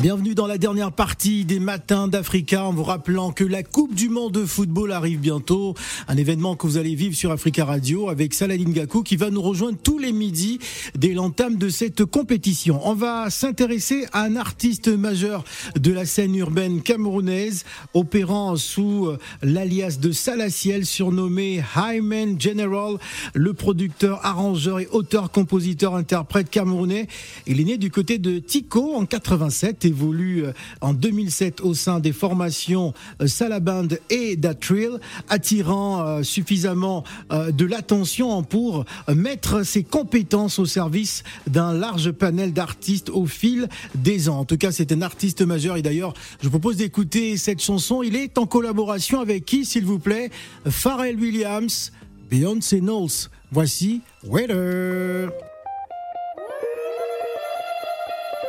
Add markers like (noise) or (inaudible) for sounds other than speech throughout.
Bienvenue dans la dernière partie des matins d'Africa en vous rappelant que la Coupe du Monde de football arrive bientôt. Un événement que vous allez vivre sur Africa Radio avec Saladin Gakou qui va nous rejoindre tous les midis dès l'entame de cette compétition. On va s'intéresser à un artiste majeur de la scène urbaine camerounaise opérant sous euh, l'alias de Salaciel surnommé Hyman General, le producteur, arrangeur et auteur, compositeur, interprète camerounais. Il est né du côté de Tico en 87 évolue euh, en 2007 au sein des formations euh, Salaband et Datrill, attirant euh, suffisamment de l'attention pour mettre ses compétences au service d'un large panel d'artistes au fil des ans. En tout cas, c'est un artiste majeur et d'ailleurs, je vous propose d'écouter cette chanson. Il est en collaboration avec qui, s'il vous plaît? Pharrell Williams, Beyoncé Knowles. Voici Waiter.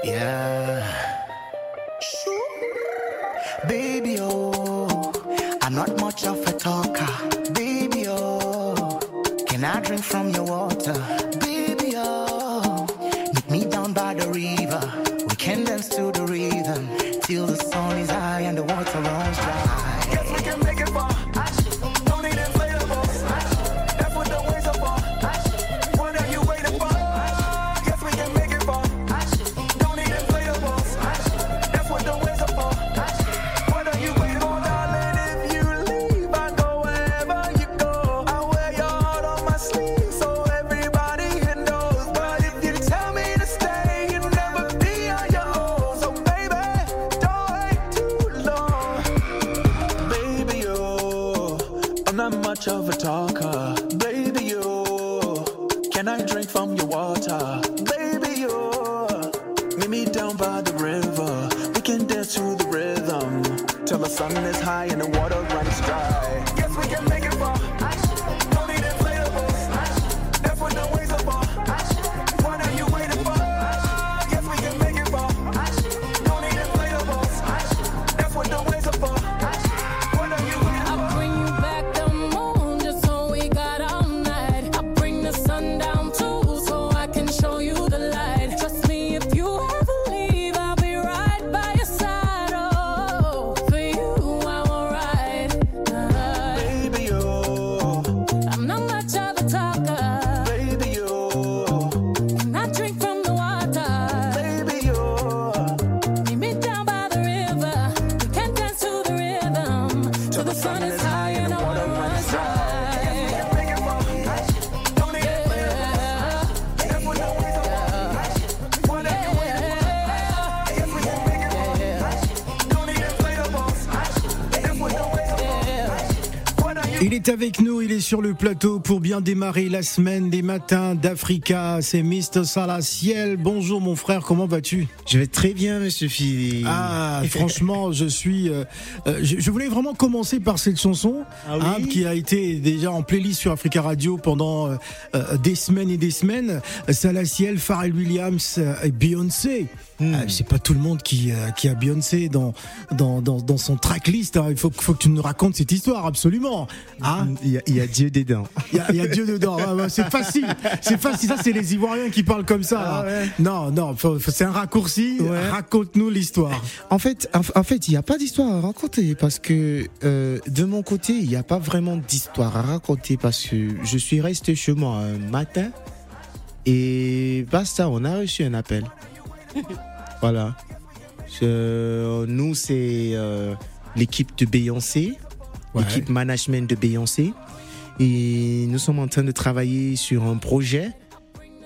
Yeah. From your of a talker. Baby, you. Can I drink from your water? Baby, you. Meet me down by the river. We can dance to the rhythm. Till the sun is high and the water runs dry. Est avec nous, il est sur le plateau pour bien démarrer la semaine des matins d'Africa. C'est Mr. Salaciel. Bonjour mon frère, comment vas-tu? Je vais très bien, monsieur Philippe. Ah, (laughs) franchement, je suis. Euh, euh, je, voulais vraiment commencer par cette chanson ah hein, qui a été déjà en playlist sur Africa Radio pendant euh, des semaines et des semaines. Salaciel, Pharrell Williams et Beyoncé. Hmm. c'est pas tout le monde qui, qui a Beyoncé dans, dans, dans, dans son tracklist. Hein. Il faut, faut que tu nous racontes cette histoire, absolument. Ah, il y, a, Dieu dedans. Il y a, Dieu dedans. c'est facile. C'est facile. Ça, c'est les Ivoiriens qui parlent comme ça. Ah non, non, c'est un raccourci. Raconte-nous l'histoire. En fait, en, fait, il n'y a pas d'histoire à raconter parce que euh, de mon côté, il n'y a pas vraiment d'histoire à raconter parce que je suis resté chez moi un matin et basta, on a reçu un appel. (laughs) voilà. nous, c'est euh, l'équipe de Beyoncé l'équipe management de Beyoncé. Et nous sommes en train de travailler sur un projet.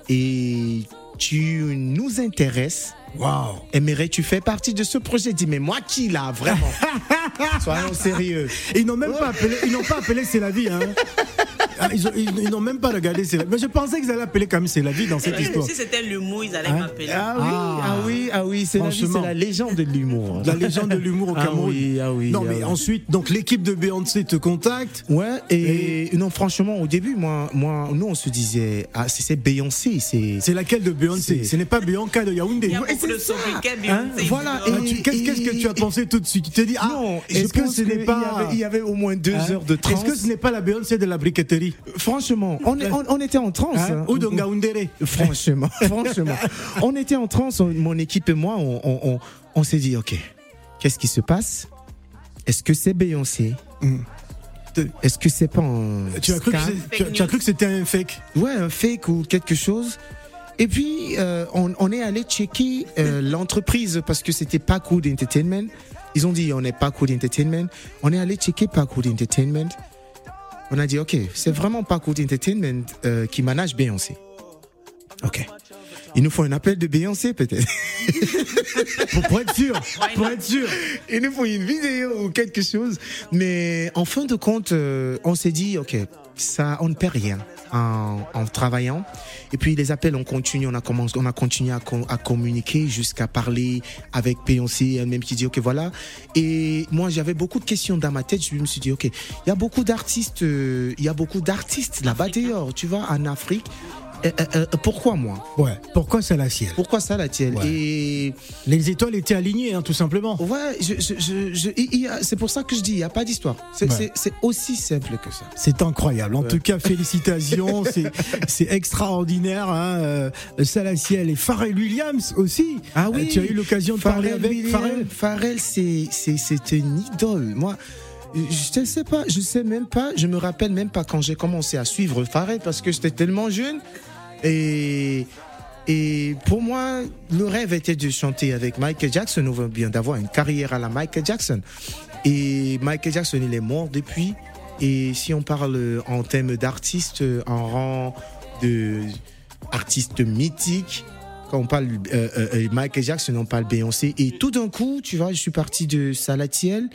Et tu nous intéresses. Wow. Aimerais-tu faire partie de ce projet? Dis, mais moi qui là, vraiment? (laughs) Soyons sérieux. Ils n'ont même pas appelé, ils n'ont pas appelé C'est la vie, hein. (laughs) Ah, ils, n'ont même pas regardé Mais je pensais qu'ils allaient appeler C'est la vie dans cette histoire. Si c'était l'humour, ils allaient hein? m'appeler. Ah oui, ah, ah oui, ah oui, c'est la c'est la légende de l'humour. (laughs) La légende de l'humour au Cameroun. Ah oui, ah oui. Non, mais ensuite, donc l'équipe de Beyoncé te contacte. Ouais, et, non, franchement, au début, moi, moi, nous, on se disait, ah, c'est Beyoncé, c'est. Laquelle de Beyoncé? Ce n'est pas Bianca de Yaoundé. Il y a beaucoup de hein? Voilà. Qu'est-ce que tu as pensé tout de suite? Tu t'es dit, ah, est-ce que ce n'est pas. Il y avait au moins deux heures de trance. Est-ce que ce n'est pas la Beyoncé de la briqueterie? Franchement, on, est- on- on était en transe. Hein? hein. Franchement, (laughs) franchement. On était en transe, on- mon équipe et moi, on, s'est dit, ok, qu'est-ce qui se passe? Est-ce que c'est Beyoncé? Mm. Est-ce que c'est pas un Tu as cru que scam c'est- tu as- tu as cru que c'était un fake? Ouais, un fake ou quelque chose. Et puis, euh, on, on est allé checker euh, l'entreprise parce que c'était Packwood Entertainment. Ils ont dit, on est Packwood Entertainment. On est allé checker Packwood Entertainment. On a dit, OK, c'est vraiment Packwood Entertainment euh, qui manage Beyoncé. OK. Il nous faut un appel de Beyoncé, peut-être. pour, (laughs) pour être sûr. Pour être sûr. Il nous faut une vidéo ou quelque chose. Mais en fin de compte, euh, on s'est dit, OK, ça, on ne perd rien en, en travaillant. Et puis les appels, on continue, on a commencé, on a continué à, com- à communiquer jusqu'à parler avec Beyoncé, elle-même qui dit, OK, voilà. Et moi, j'avais beaucoup de questions dans ma tête. Je me suis dit, OK, il y a beaucoup d'artistes, euh, il y a beaucoup d'artistes là-bas dehors, tu vois, en Afrique. Euh, euh, euh, pourquoi moi Ouais. Pourquoi c'est la sienne Pourquoi ça, la Ouais. Et Les étoiles étaient alignées, hein, tout simplement. Ouais, je, je, je, c'est pour ça que je dis, il n'y a pas d'histoire. C'est Ouais. aussi simple que ça. C'est incroyable. En tout cas, félicitations. (laughs) c'est, extraordinaire. Hein. Euh, Salaciel et Pharrell Williams aussi. Ah Euh, tu as eu l'occasion de parler avec Pharrell. Pharrell, c'est une idole. Moi, je ne sais pas, je sais même pas, je me rappelle même pas quand j'ai commencé à suivre Pharrell parce que j'étais tellement jeune et et pour moi, le rêve était de chanter avec Michael Jackson ou bien d'avoir une carrière à la Michael Jackson. Et Michael Jackson, il est mort depuis. Et si on parle en termes d'artistes, en rang de artistes mythiques, quand on parle euh, euh, euh, Michael Jackson, on parle Beyoncé. Et tout d'un coup, tu vois, je suis parti de Salatiel,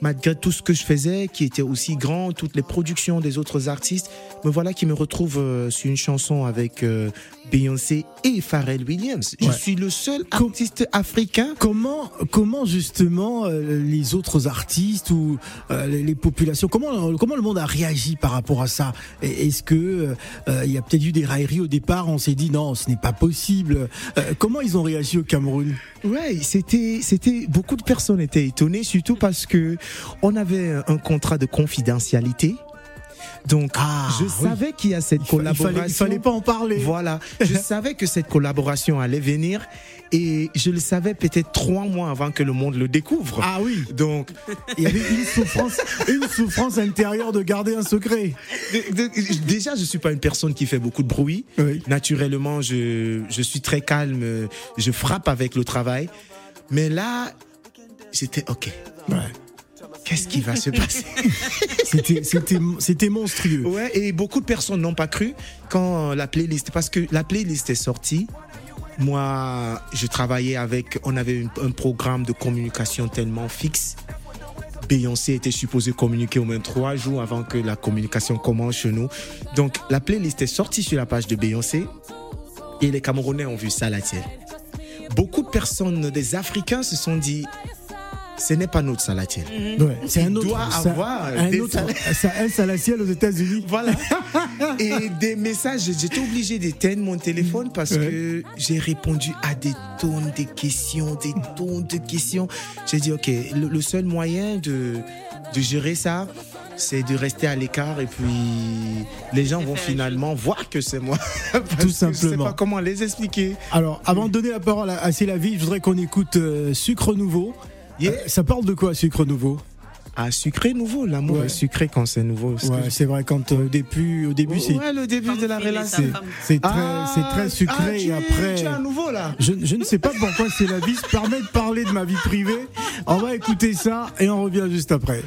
malgré tout ce que je faisais, qui était aussi grand, toutes les productions des autres artistes. Me voilà qui me retrouve euh, sur une chanson avec euh, Beyoncé et Pharrell Williams. Je suis le seul Com- artiste africain. Comment, comment justement euh, les autres artistes ou euh, les, les populations, comment, comment le monde a réagi par rapport à ça? Est-ce que euh, il y a peut-être eu des railleries au départ? On s'est dit non, ce n'est pas possible. Euh, comment ils ont réagi au Cameroun? Ouais, c'était, c'était, beaucoup de personnes étaient étonnées, surtout parce que on avait un contrat de confidentialité. Donc, Ah, je oui. savais qu'il y a cette Il collaboration. fallait, il fallait pas en parler. Voilà, je (laughs) savais que cette collaboration allait venir et je le savais peut-être trois mois avant que le monde le découvre. Ah oui, Donc, il y avait une souffrance, une souffrance intérieure de garder un secret. de- de- déjà, je suis pas une personne qui fait beaucoup de bruit. Oui. Naturellement, je, je suis très calme, je frappe avec le travail. Mais là, j'étais OK. Ouais. Qu'est-ce qui va se passer? (laughs) C'était, monstrueux. Ouais, et beaucoup de personnes n'ont pas cru quand la playlist, parce que la playlist est sortie. Moi, je travaillais avec, on avait un programme de communication tellement fixe. Beyoncé était supposée communiquer au moins trois jours avant que la communication commence chez nous. Donc, la playlist est sortie sur la page de Beyoncé et les Camerounais ont vu ça la tienne. Beaucoup de personnes, des Africains se sont dit, ce n'est pas notre salatiel. Ouais, c'est un Il autre, doit avoir un des autre, (laughs) un salatiel aux États-Unis. (laughs) Voilà. (laughs) Et des messages, j'étais obligé d'éteindre mon téléphone parce que j'ai répondu à des tonnes de questions, des tonnes de questions. J'ai dit, OK, le, le seul moyen de, de gérer ça, c'est de rester à l'écart et puis les gens vont finalement voir que c'est moi. Parce Tout que Je sais simplement. pas comment les expliquer. Alors, avant de donner la parole à, à C'est la vie, je voudrais qu'on écoute euh, Sucre Nouveau. Yeah. Euh, ça parle de quoi, Sucre Nouveau? Ah, sucré nouveau, l'amour Ouais. est sucré quand c'est nouveau. Que- Ouais, c'est vrai, quand euh, au début, au début c'est, Ouais, le début de la relation. c'est, c'est très, Ah, c'est très sucré ah, tu et après. Tu es un nouveau là. Je, je ne sais pas pourquoi c'est la vie se permet de parler de ma vie privée. On va écouter ça et on revient juste après.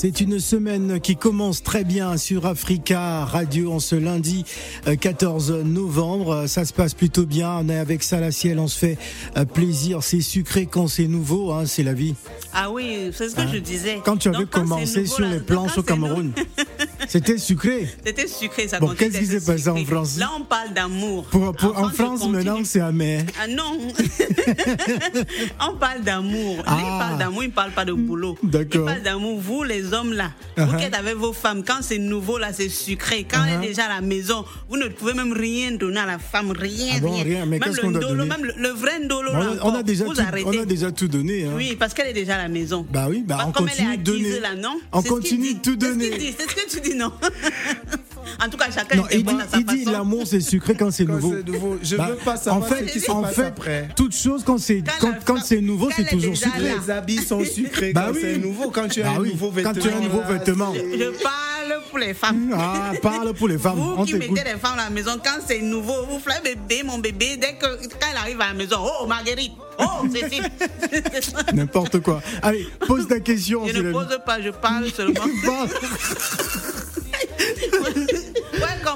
C'est une semaine qui commence très bien sur Africa Radio en ce lundi euh, 14 novembre. Euh, Ça se passe plutôt bien. On est avec ça la ciel, on se fait euh, plaisir. C'est sucré quand c'est nouveau, hein, c'est la vie. Ah oui, c'est ce que je disais. Quand tu avais Donc, commencé nouveau, sur là- les planches au Cameroun, (laughs) c'était sucré. C'était sucré, ça Bon, qu'est-ce qui s'est passé en. France? Là, on parle d'amour. Pour, pour- en France, maintenant, c'est amer. Ah non (laughs) On parle d'amour. Ah. il parle d'amour, il ne parle pas de boulot. D'accord. Il parle d'amour. Vous, les hommes, là, vous Uh-huh. qui êtes avec vos femmes, quand c'est nouveau, là, c'est sucré. Quand elle Uh-huh. est déjà à la maison, vous ne pouvez même rien donner à la femme. Rien, Ah bon, rien. rien. Mais même le ndolo, même le, le vrai ndolo, On là, a, on a encore, déjà vous tout, arrêtez. on a déjà tout donné. hein. Oui, parce qu'elle est déjà à la maison. Bah oui, bah on comme continue elle est de acquise, donner. là, non? On continue tout donner. C'est ce que tu dis, non? (laughs) En tout cas, chacun Non, il dit, interprète à sa il dit façon. l'amour c'est sucré quand c'est nouveau. c'est nouveau, je Bah, veux pas en savoir fait, ce qui se en passe fait, après. toute chose quand c'est Quand c'est nouveau, quand c'est toujours sucré. là. Les habits sont (laughs) sucrés Bah quand oui. c'est nouveau. Quand tu as Bah un oui, nouveau quand vêtement. tu as un nouveau là, vêtement. c'est- Je parle pour les femmes. Ah, parle pour les femmes. Vous on qui mettez les femmes à la maison, quand c'est nouveau, vous faites bébé, mon bébé, dès que quand elle arrive à la maison, oh Marguerite, oh Cécile. (laughs) N'importe quoi. Allez, pose ta question. je c'est ne pose pas, je parle seulement. (laughs)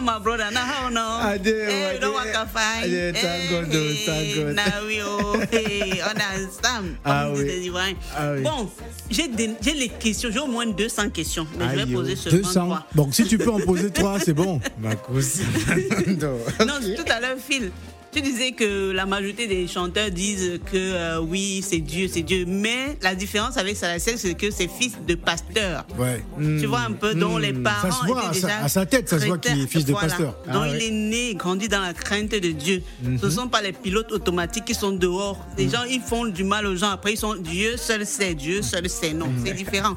My brother. Now, how now? Ade, hey, you don't to find. Ade, thank God, thank God. Now we hey, (laughs) understand? Ah oui. Ah oui. Bon, j'ai les questions. J'ai au moins 200 questions, mais je vais poser oh. seulement 200. trois. Bon, si tu peux en poser trois, c'est bon. (laughs) Ma cause. Non. (laughs) Non, tout à l'heure, Phil, tu disais que la majorité des chanteurs disent que euh, oui, c'est Dieu, c'est Dieu. Mais la différence avec Salacel, c'est que c'est fils de pasteur. Ouais. Tu vois un peu, dont les parents. Ça se voit étaient à sa- déjà à sa tête, ça se voit qu'il est fils de Voilà. pasteur. Donc Ah il ouais. est né, grandi dans la crainte de Dieu. Ce ne sont pas les pilotes automatiques qui sont dehors. Les gens, ils font du mal aux gens. Après, ils sont Dieu seul sait, Dieu seul sait. Non, c'est différent.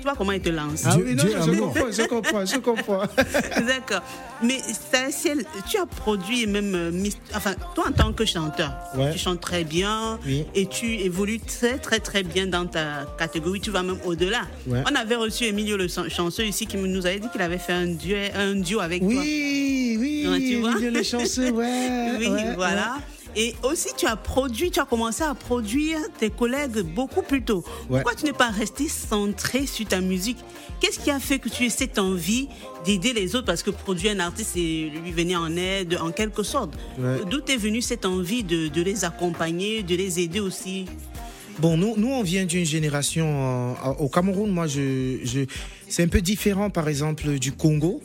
Tu vois comment ils te lancent. Ah Dieu- oui, non, Dieu je comprends, je comprends, je comprends. (laughs) D'accord. Mais tu as produit et même euh, enfin toi en tant que chanteur, Ouais. tu chantes très bien Oui. et tu évolues très très très bien dans ta catégorie. Tu vas même au-delà. Ouais. On avait reçu Emilio le chan- chanceux ici qui nous avait dit qu'il avait fait un duo, un duo avec toi. Oui, oui, Ouais, tu vois? Emilio le chanceux, ouais. (laughs) Oui, ouais, voilà. Et aussi, tu as produit, tu as commencé à produire tes collègues beaucoup plus tôt. Ouais. Pourquoi tu n'es pas resté centré sur ta musique? Qu'est-ce qui a fait que tu aies cette envie d'aider les autres? Parce que produire un artiste, c'est lui venir en aide en quelque sorte. Ouais. D'où est venue cette envie de, de les accompagner, de les aider aussi? Bon, nous, nous on vient d'une génération euh, au Cameroun. Moi, je, je, c'est un peu différent, par exemple, du Congo,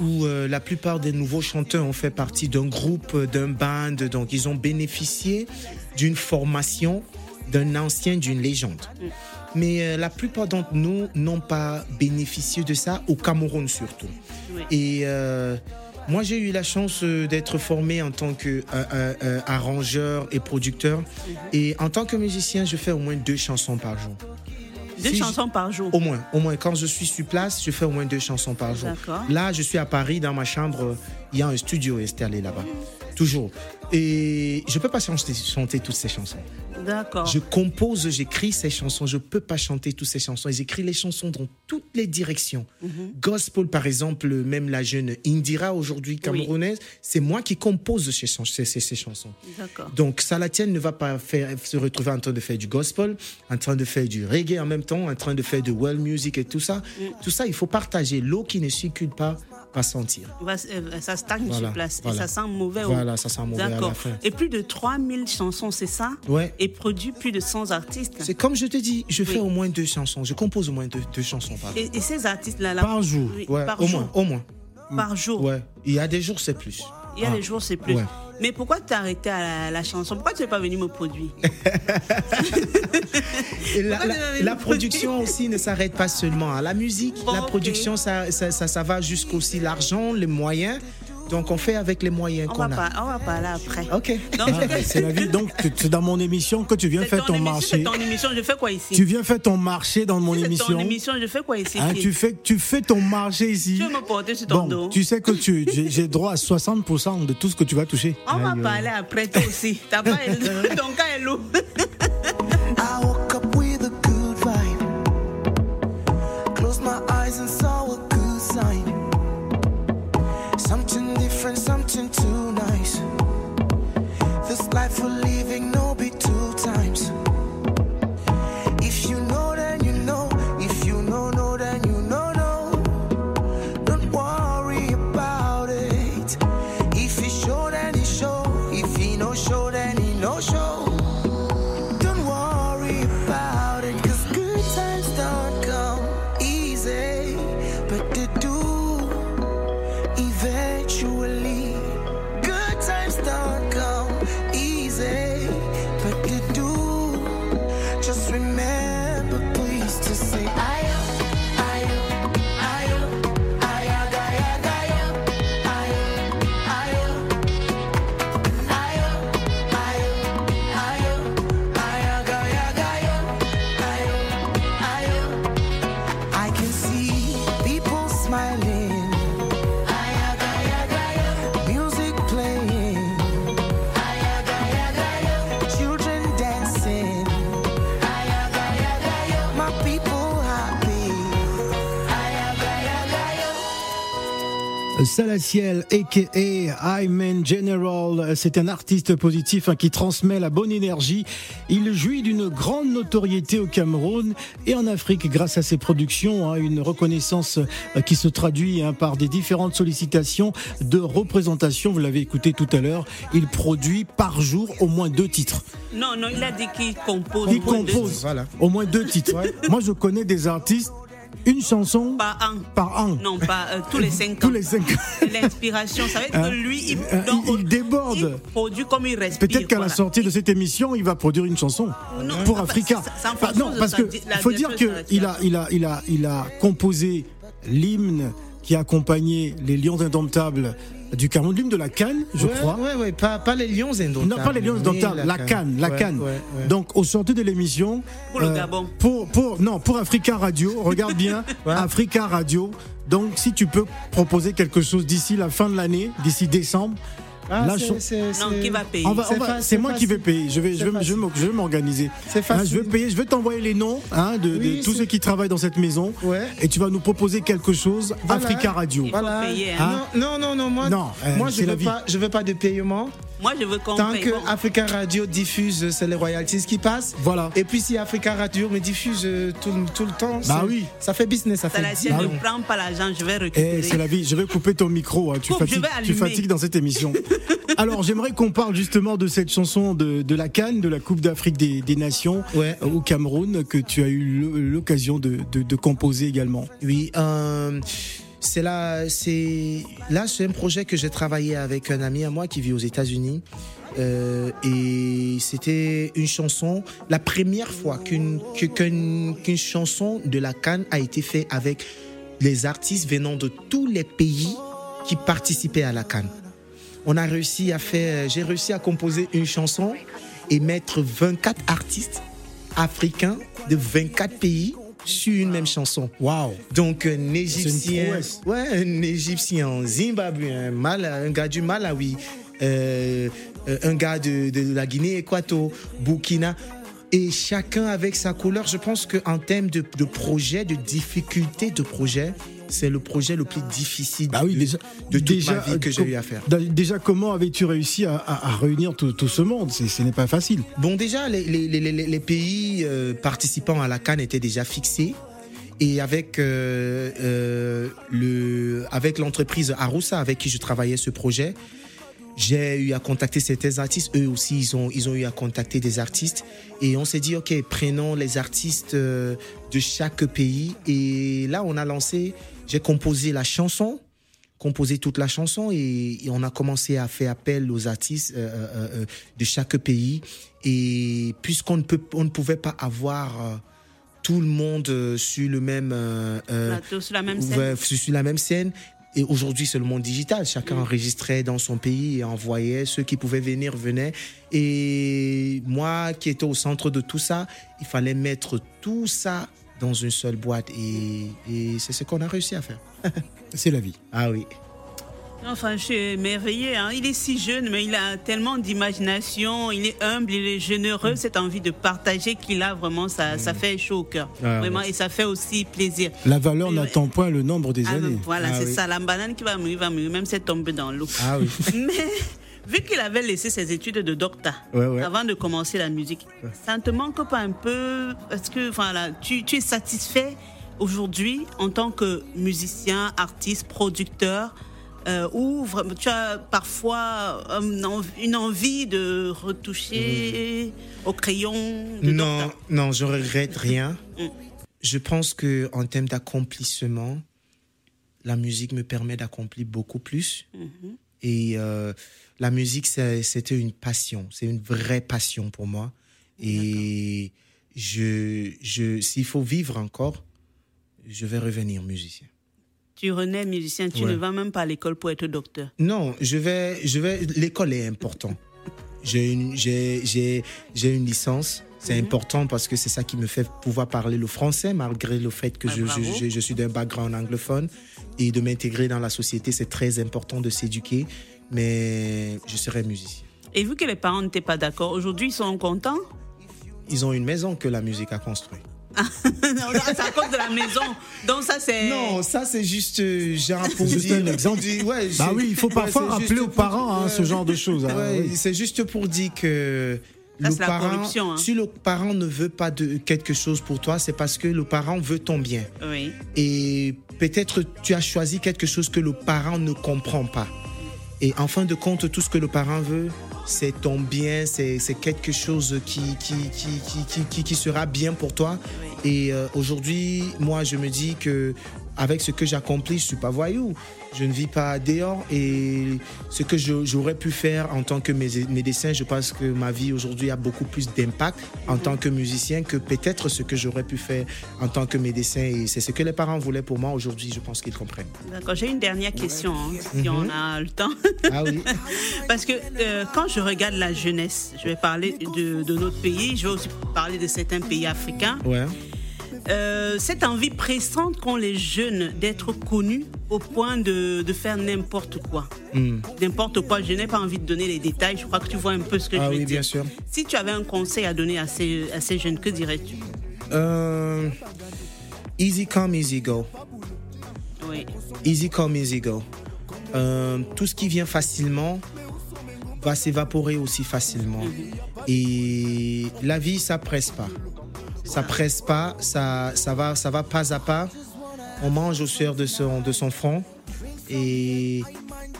où euh, la plupart des nouveaux chanteurs ont fait partie d'un groupe, euh, d'un band. Donc, ils ont bénéficié d'une formation d'un ancien, d'une légende. Mais euh, la plupart d'entre nous n'ont pas bénéficié de ça, au Cameroun surtout. Oui. Et euh, moi, j'ai eu la chance d'être formé en tant que euh, euh, euh, arrangeur et producteur. Et en tant que musicien, je fais au moins deux chansons par jour. Deux Si je- chansons par jour. Au moins, au moins. Quand je suis sur place, je fais au moins deux chansons par jour. Là, je suis à Paris, dans ma chambre. Il y a un studio installé là-bas. Toujours. Et je peux pas chanter, chanter toutes ces chansons. D'accord. Je compose, j'écris ces chansons. Je peux pas chanter toutes ces chansons. J'écris les chansons dans toutes les directions. Mhm. Gospel, par exemple, même la jeune Indira aujourd'hui camerounaise, c'est moi qui compose ces, ces- ces- ces chansons. D'accord. Donc Salatiel ne va pas faire, se retrouver en train de faire du gospel, en train de faire du reggae en même temps, en train de faire de world music et tout ça. Mm. Tout ça, il faut partager. L'eau qui ne circule pas va sentir. Va- euh, Ça stagne Voilà, sur place voilà. et ça sent mauvais. au- Voilà, ça sent mauvais à la fin. Et plus de 3000 chansons, c'est ça Ouais. Et produit plus de 100 artistes. C'est comme je te dis, je fais au moins deux chansons. Je compose au moins deux, deux chansons par jour. Et, et ces artistes-là, là, Par jour. oui, Ouais, par au jour, moins, au moins. par jour. Ouais. Il y a des jours, c'est plus. Il y a Ah. des jours, c'est plus. Ouais. Mais pourquoi tu as arrêté à la, la chanson? Pourquoi tu n'es pas venu me produire? (laughs) La, production aussi ne s'arrête pas seulement à la musique. Bon, la production, ça, ça, ça, ça va jusqu'aussi l'argent, les moyens. Donc on fait avec les moyens on qu'on va, a. pas, on va parler après. Ok. Donc, Ah, c'est la vie. Donc, c'est dans mon émission que tu viens faire ton émission, marché. C'est ton émission, je fais quoi ici? Tu viens faire ton marché dans mon C'est ton émission. émission, je fais quoi ici Hein, tu, fais, tu fais ton marché ici. Tu veux me porter sur ton Bon, dos? tu sais que tu, j'ai j'ai droit à 60% de tout ce que tu vas toucher. On va parler après toi aussi. T'as pas, (laughs) ton cas est lourd. (laughs) Salaciel, a.k.a. Hyman General, c'est un artiste positif hein, qui transmet la bonne énergie. Il jouit d'une grande notoriété au Cameroun et en Afrique grâce à ses productions, hein, une reconnaissance euh, qui se traduit hein, par des différentes sollicitations de représentation. Vous l'avez écouté tout à l'heure, il produit par jour au moins deux titres. Non, non, il a dit qu'il compose. Il compose Voilà. au moins deux titres. Moi, je connais des artistes, une chanson Par an. par an. Non, pas euh, tous les cinq ans. Tous les cinq ans. L'inspiration, ça veut dire Hein que lui, il, Hein, donc, il- déborde. Il produit comme il respire. Peut-être qu'à la sortie de cette émission, il va produire une chanson Non, pour Africa. ça- ça en Enfin, fonction non, parce que faut dire direction de que la il a, il a, il a, il a composé l'hymne qui a accompagné les Lions indomptables du Cameroun, l'hymne de la Cannes, je ouais, crois. Ouais, ouais, pas, pas les lions indomptables. Non, pas les Lions indomptables, la Cannes, la Ouais, Cannes. ouais, ouais. Donc, au sortie de l'émission, euh, Pour le Gabon. pour, pour, non, pour Africa Radio, regarde bien, (laughs) Ouais. Africa Radio. Donc, si tu peux proposer quelque chose d'ici la fin de l'année, d'ici décembre, Ah, cho- c'est- Non, qui va payer C'est moi qui vais payer. Je vais, je vais, je vais facile. m'o- je vais m'organiser. C'est Hein, facile. je vais payer. Je vais t'envoyer les noms hein, de, tous ceux qui travaillent dans cette maison. Ouais. Et tu vas nous proposer quelque chose. Voilà. Africa Radio. Il faut payer, hein. Non, non, non, moi, Non, euh, moi je veux pas, je veux pas de paiement. Moi, je veux qu'on Tant paye. que Bon, Africa Radio diffuse, c'est les royalties qui passent. Voilà. Et puis si Africa Radio me diffuse euh, tout, tout le temps, Bah oui. ça fait business, ça ça fait la Bah ne oui. prends pas l'argent, je vais Eh, récupérer. c'est la vie. Je vais couper ton micro. hein. Tu, Coupe, je fatigues, tu fatigues dans cette émission. (laughs) Alors, j'aimerais qu'on parle justement de cette chanson de, de la Cannes, de la Coupe d'Afrique des, des Nations Ouais. euh, au Cameroun, que tu as eu l'occasion de, de- de composer également. Oui, euh, c'est là, c'est là, c'est un projet que j'ai travaillé avec un ami à moi qui vit aux États-Unis. Euh, et c'était une chanson, la première fois qu'une chanson de la Cannes a été faite avec les artistes venant de tous les pays qui participaient à la Cannes. On a réussi à faire, j'ai réussi à composer une chanson et mettre 24 artistes africains de 24 pays sur une même chanson. Waouh! Donc un Égyptien, ouais, un Égyptien, un Zimbabwe, un, gars du Malawi, euh, euh, un gars de, de la Guinée équatoriale, Burkina. Et chacun avec sa couleur. Je pense qu'en termes de, de projet, de difficulté de projet, c'est le projet le plus difficile Bah oui, de, déjà, de toute déjà, ma vie que euh, j'ai com- eu à faire. Déjà, comment avais-tu réussi à, à- à réunir tout, tout ce monde? Ce n'est pas facile. Bon, déjà, les, les- les- les- les pays euh, participants à la Cannes étaient déjà fixés. Et avec, euh, euh, le, avec l'entreprise Arusa, avec qui je travaillais ce projet, j'ai eu à contacter certains artistes. Eux aussi, ils ont, ils ont eu à contacter des artistes. Et on s'est dit, OK, prenons les artistes euh, de chaque pays. Et là, on a lancé, j'ai composé la chanson, composé toute la chanson et, et on a commencé à faire appel aux artistes euh, euh, de chaque pays. Et puisqu'on ne, peut, on ne pouvait pas avoir euh, tout le monde sur le même... euh, Plateau sur la même scène. Sur la même scène. Et aujourd'hui, c'est le monde digital. Chacun Mm. enregistrait dans son pays et envoyait. Ceux qui pouvaient venir venaient. Et moi, qui étais au centre de tout ça, il fallait mettre tout ça dans une seule boîte. Et, et c'est ce qu'on a réussi à faire. (laughs) C'est la vie. Ah oui. Enfin, je suis émerveillée. hein. Il est si jeune, mais il a tellement d'imagination. Il est humble, il est généreux. Cette envie de partager qu'il a, vraiment, ça, ça fait chaud au cœur. Ah, vraiment, et ça fait aussi plaisir. La valeur n'attend point le nombre des Ah, années. voilà, Ah c'est oui. ça. La banane qui va mourir, va mourir, même si elle tombe dans l'eau. Ah oui. (laughs) Mais vu qu'il avait laissé ses études de docteur Ouais, ouais. avant de commencer la musique, ça ne te manque pas un peu? Est-ce que voilà, tu, tu es satisfait aujourd'hui en tant que musicien, artiste, producteur euh, ou vraiment, tu as parfois euh, une envie de retoucher au crayon Non, docteur non, je regrette rien. (laughs) Mm. Je pense que en termes d'accomplissement, la musique me permet d'accomplir beaucoup plus. Mhm. Et euh, la musique, c'était une passion. C'est une vraie passion pour moi. Et je, je, s'il faut vivre encore, je vais revenir musicien. Tu renais musicien, tu Ouais. ne vas même pas à l'école pour être docteur. Non, je vais, je vais. L'école est important. J'ai une, j'ai, une licence. C'est Mhm. important parce que c'est ça qui me fait pouvoir parler le français, malgré le fait que Ah, je- je suis d'un background anglophone et de m'intégrer dans la société, c'est très important de s'éduquer. Mais je serai musicien. Et vu que les parents n'étaient pas d'accord, aujourd'hui ils sont contents? Ils ont une maison que la musique a construite. (laughs) c'est à cause de la maison. Donc ça, c'est... Non, ça c'est juste euh, genre pour Juste dire. un exemple. dire- ouais, Bah oui, il faut parfois rappeler aux pour- parents hein, ce genre de choses. hein, Ouais, oui. C'est juste pour dire que Ça, le parent, hein. si le parent ne veut pas de quelque chose pour toi, c'est parce que le parent veut ton bien. Oui. Et peut-être tu as choisi quelque chose que le parent ne comprend pas. Et en fin de compte, tout ce que le parent veut, c'est ton bien, c'est quelque chose qui, qui, qui, qui, qui, qui- qui sera bien pour toi. Et euh, aujourd'hui, moi, je me dis que avec ce que j'accomplis, je suis pas voyou. Je ne vis pas dehors et ce que j'aurais pu faire en tant que mé- médecin, je pense que ma vie aujourd'hui a beaucoup plus d'impact en tant que musicien que peut-être ce que j'aurais pu faire en tant que médecin. Et c'est ce que les parents voulaient pour moi. Aujourd'hui, je pense qu'ils comprennent. D'accord, j'ai une dernière question, hein, si Mhm. on a le temps. Ah oui. (laughs) Parce que euh, quand je regarde la jeunesse, je vais parler de, de notre pays, je vais aussi parler de certains pays africains. Ouais. Euh, cette envie pressante qu'ont les jeunes d'être connus au point de, de faire n'importe quoi. Hmm. N'importe quoi, je n'ai pas envie de donner les détails, je crois que tu vois un peu ce que Ah je veux oui, dire. bien sûr. Si tu avais un conseil à donner à ces, à ces jeunes, que dirais-tu? Euh, easy come, easy go. Oui. Easy come, easy go. Euh, tout ce qui vient facilement va s'évaporer aussi facilement. Et la vie, ça presse pas. Ça presse pas, ça, ça, va, ça va pas à pas. On mange au sueur de son, de son front. Et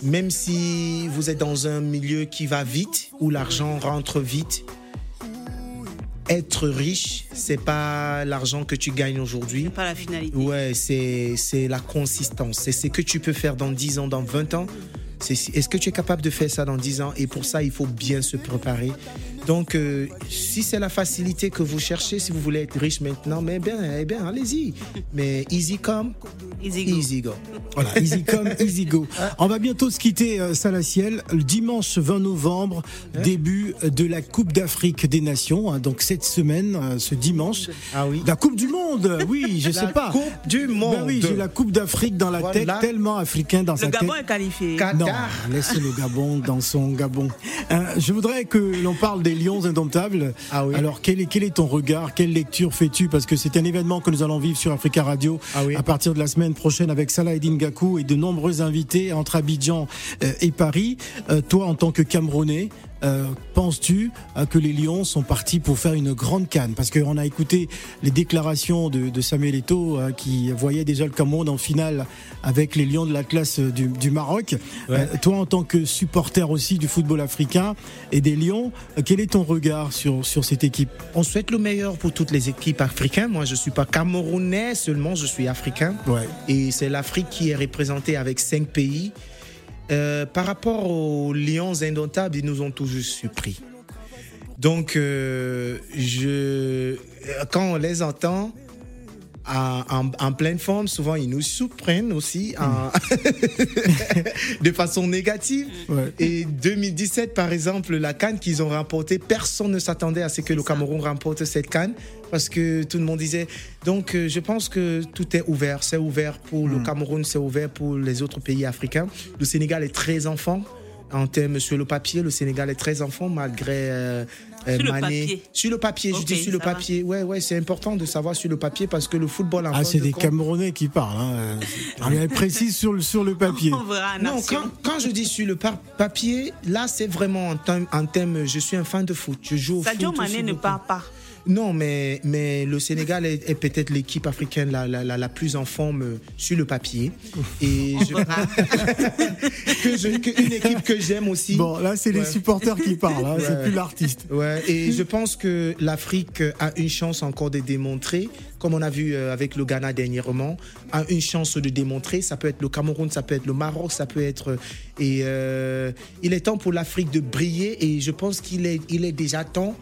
même si vous êtes dans un milieu qui va vite, où l'argent rentre vite, être riche, c'est pas l'argent que tu gagnes aujourd'hui. Pas la finalité. Ouais, c'est c'est la consistance. C'est ce que tu peux faire dans 10 ans, dans 20 ans. C'est- Est-ce que tu es capable de faire ça dans 10 ans? Et pour ça, il faut bien se préparer. Donc, euh, si c'est la facilité que vous cherchez, si vous voulez être riche maintenant, mais bien, eh bien, allez-y. Mais easy come, Easy go. easy go. Voilà, easy come, (laughs) easy go. On va bientôt se quitter, euh, Salaciel. Le dimanche 20 novembre, début de la Coupe d'Afrique des Nations. hein, donc cette semaine, euh, ce dimanche. Ah oui. La Coupe du Monde, oui, je sais La pas. Coupe du Ben Monde. oui, j'ai la Coupe d'Afrique dans la Voilà. tête, tellement africain dans Le sa Gabon tête. est qualifié. Qatar. Non, laissez le Gabon dans son Gabon. Euh, je voudrais que l'on parle des Lions indomptables. Ah oui. Alors, quel est, quel est ton regard? Quelle lecture fais-tu? Parce que c'est un événement que nous allons vivre sur Africa Radio Ah oui. à partir de la semaine prochaine avec Salah Eddin Gakou et de nombreux invités entre Abidjan euh, et Paris. Euh, toi, en tant que Camerounais, euh, penses-tu euh, que les Lions sont partis pour faire une grande canne? Parce qu'on a écouté les déclarations de, de Samuel Eto'o euh, qui voyait déjà le Cameroun en finale avec les Lions de l'Atlas euh, du, du Maroc. Euh, toi, en tant que supporter aussi du football africain et des Lions, quel est ton regard sur, sur cette équipe? On souhaite le meilleur pour toutes les équipes africaines. Moi, je suis pas camerounais seulement, je suis africain. Ouais. Et c'est l'Afrique qui est représentée avec cinq pays. Euh, par rapport aux Lions indomptables, ils nous ont toujours surpris. Donc, euh, je, quand on les entend en, en- en pleine forme, souvent ils nous surprennent aussi en- (laughs) de façon négative. Ouais. Et 2017, par exemple, la canne qu'ils ont remportée, personne ne s'attendait à ce que le Cameroun remporte cette canne parce que tout le monde disait. Donc, euh, je pense que tout est ouvert. C'est ouvert pour le Cameroun, c'est ouvert pour les autres pays africains. Le Sénégal est très enfant. En termes sur le papier, le Sénégal est très enfant malgré euh, euh, Sur le Mané. papier. Sur le papier, je dis sur le ça va. papier. Ouais, ouais, c'est important de savoir sur le papier parce que le football en Ah, c'est de des compte- Camerounais qui parlent. Hein. (laughs) On est précis sur le, sur le papier. On verra Non, quand, quand je dis sur le papier, là, c'est vraiment en thème, en je suis un fan de foot. Je joue au Sadio foot Mané ne beaucoup. part pas. Non, mais, mais le Sénégal est, est peut-être l'équipe africaine la, la, la, la plus en forme euh, sur le papier. Et je, (laughs) que je- que une équipe que j'aime aussi. Bon, là, c'est les supporters qui parlent, hein, c'est Ouais. plus l'artiste. Ouais, et je pense que l'Afrique a une chance encore de démontrer, comme on a vu euh, avec le Ghana dernièrement, a une chance de démontrer. Ça peut être le Cameroun, ça peut être le Maroc, ça peut être. Et euh, il est temps pour l'Afrique de briller et je pense qu'il est, il est déjà temps.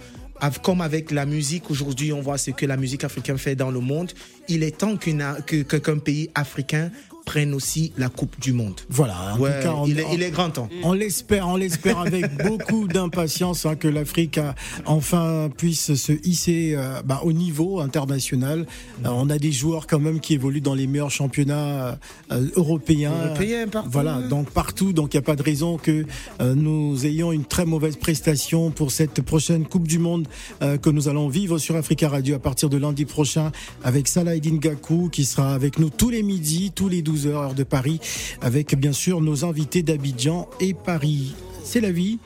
Comme avec la musique, aujourd'hui, on voit ce que la musique africaine fait dans le monde. Il est temps qu'un pays africain prenne aussi la Coupe du Monde. Voilà. En Ouais, tout cas, on, il, est, il est grand temps. on l'espère, on l'espère avec (laughs) beaucoup d'impatience hein, que l'Afrique enfin puisse se hisser euh, bah, au niveau international. Euh, on a des joueurs quand même qui évoluent dans les meilleurs championnats euh, européens. Européens, partout, Voilà, donc partout. Donc il n'y a pas de raison que nous ayons une très mauvaise prestation pour cette prochaine Coupe du Monde que nous allons vivre sur Africa Radio à partir de lundi prochain avec Salah Eddin Gakou qui sera avec nous tous les midis, tous les 12 heures heure de Paris, avec bien sûr nos invités d'Abidjan et Paris. C'est la vie.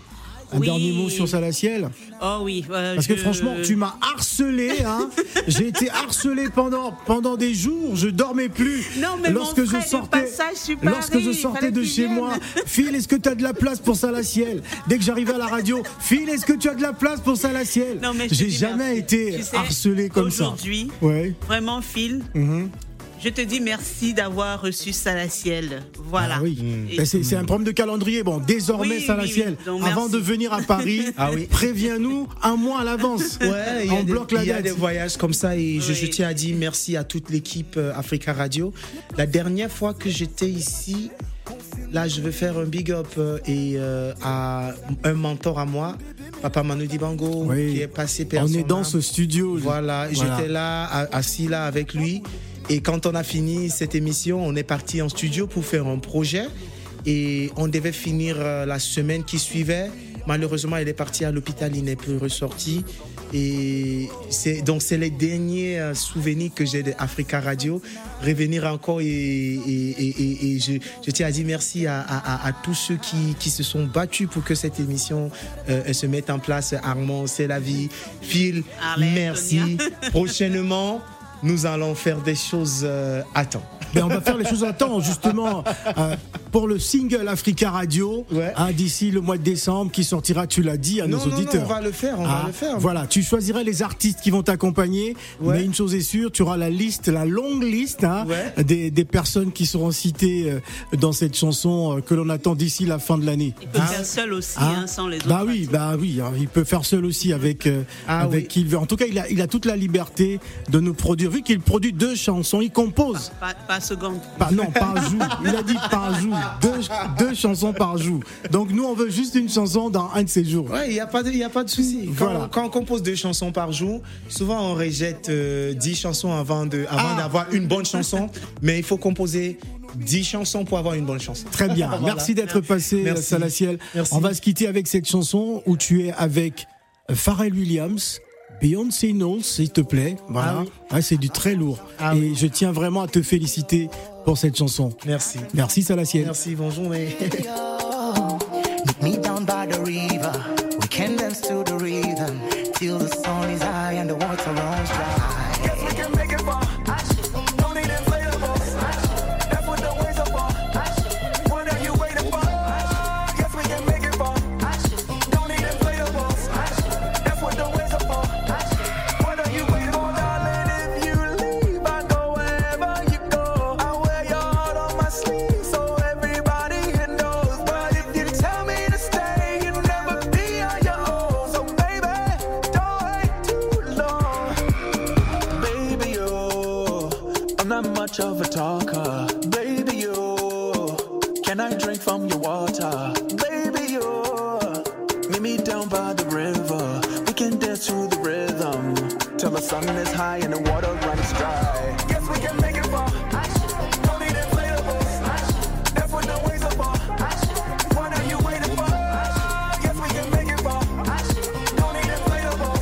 Un Oui. dernier mot sur Salaciel Oh oui. euh, Parce que je- franchement, tu m'as harcelé. Hein (laughs) J'ai été harcelé pendant, pendant des jours. Je dormais plus. Non, mais mon lorsque frère, je sortais, passage Paris, lorsque je sortais de chez vienne. moi, Phil, est-ce que tu as de la place pour Salaciel Dès que j'arrivais à la radio, Phil, est-ce que tu as de la place pour Salaciel Non, mais je J'ai jamais merci. été Tu sais, harcelé comme ça. Aujourd'hui, Ouais. vraiment, Phil, Mhm. Je te dis merci d'avoir reçu Salaciel. Voilà. Ah oui. Et- Ben, c'est un problème de calendrier. Bon, désormais, Oui, Salaciel, oui, oui. Donc, avant merci. de venir à Paris, (laughs) Ah oui. préviens-nous un mois à l'avance. Ouais, On des, bloque la il y a date. des voyages comme ça et je, Oui. je tiens à dire merci à toute l'équipe euh, Africa Radio. La dernière fois que j'étais ici, là je veux faire un big up euh, et euh, à un mentor à moi, Papa Manu Dibango, Oui. qui est passé par On est dans ce studio. Voilà, Voilà. j'étais là, assis là avec lui. Et quand on a fini cette émission, on est parti en studio pour faire un projet. Et on devait finir euh, la semaine qui suivait. Malheureusement, il est parti à l'hôpital, il n'est plus ressorti. Et c'est donc c'est les derniers euh, souvenirs que j'ai d'Africa Radio. Revenir encore et, et, et- et- et je, je tiens à dire merci à, à- à- à tous ceux qui, qui se sont battus pour que cette émission euh, se mette en place. Armand, c'est la vie. Phil, merci. (laughs) Prochainement, nous allons faire des choses euh, à temps. Ben, on va faire les choses à temps, justement, euh, pour le single Africa Radio, Ouais. hein, d'ici le mois de décembre, qui sortira, tu l'as dit, à Non, nos non, non, auditeurs. on va le faire, on Ah, va le faire. Voilà, tu choisiras les artistes qui vont t'accompagner, Ouais. mais une chose est sûre, tu auras la liste, la longue liste hein, Ouais. des, des personnes qui seront citées euh, dans cette chanson euh, que l'on attend d'ici la fin de l'année. Il peut Ah. faire seul aussi, Hein hein, sans les autres. Bah oui, bah oui, hein, il peut faire seul aussi avec euh, Ah avec oui. qui il veut. En tout cas, il a il a toute la liberté de nous produire. Vu qu'il produit deux chansons, il compose. Pas, pas seconde. Pas, non, par jour. Il a dit par jour. Deux, deux chansons par jour. Donc nous, on veut juste une chanson dans un de ces jours. Ouais, il n'y a pas de, il y a pas de souci. Quand, Voilà. quand on compose deux chansons par jour, souvent on rejette euh, 10 chansons avant de, avant Ah. d'avoir une bonne chanson. mais il faut composer 10 chansons pour avoir une bonne chanson. Très bien. (laughs) Voilà. Merci d'être passé, Merci. Salaciel. Merci. On va se quitter avec cette chanson où tu es avec euh, Pharrell Williams. Beyoncé Knowles, s'il te plaît. Voilà. Ah oui. Ouais, c'est du très lourd. Ah Et oui. je tiens vraiment à te féliciter pour cette chanson. Merci. Merci, Salaciel. Merci, bonne journée. Yo, meet me down by the river. We can dance to the rhythm till the sun is